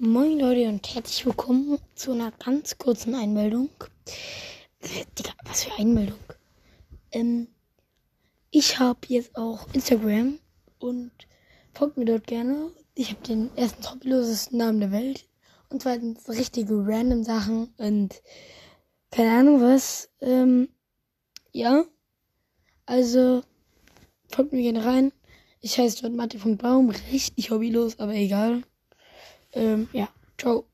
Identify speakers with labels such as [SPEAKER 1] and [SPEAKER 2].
[SPEAKER 1] Moin Leute und herzlich willkommen zu einer ganz kurzen Einmeldung. Äh, Digga, was für Einmeldung? Ähm, ich habe jetzt auch Instagram und folgt mir dort gerne. Ich habe den ersten hobbylosesten Namen der Welt und zweitens richtige random Sachen und keine Ahnung was. Ähm, ja, also folgt mir gerne rein. Ich heiße dort Matti.baum, richtig hobbylos, aber egal. Ähm, ja, ciao.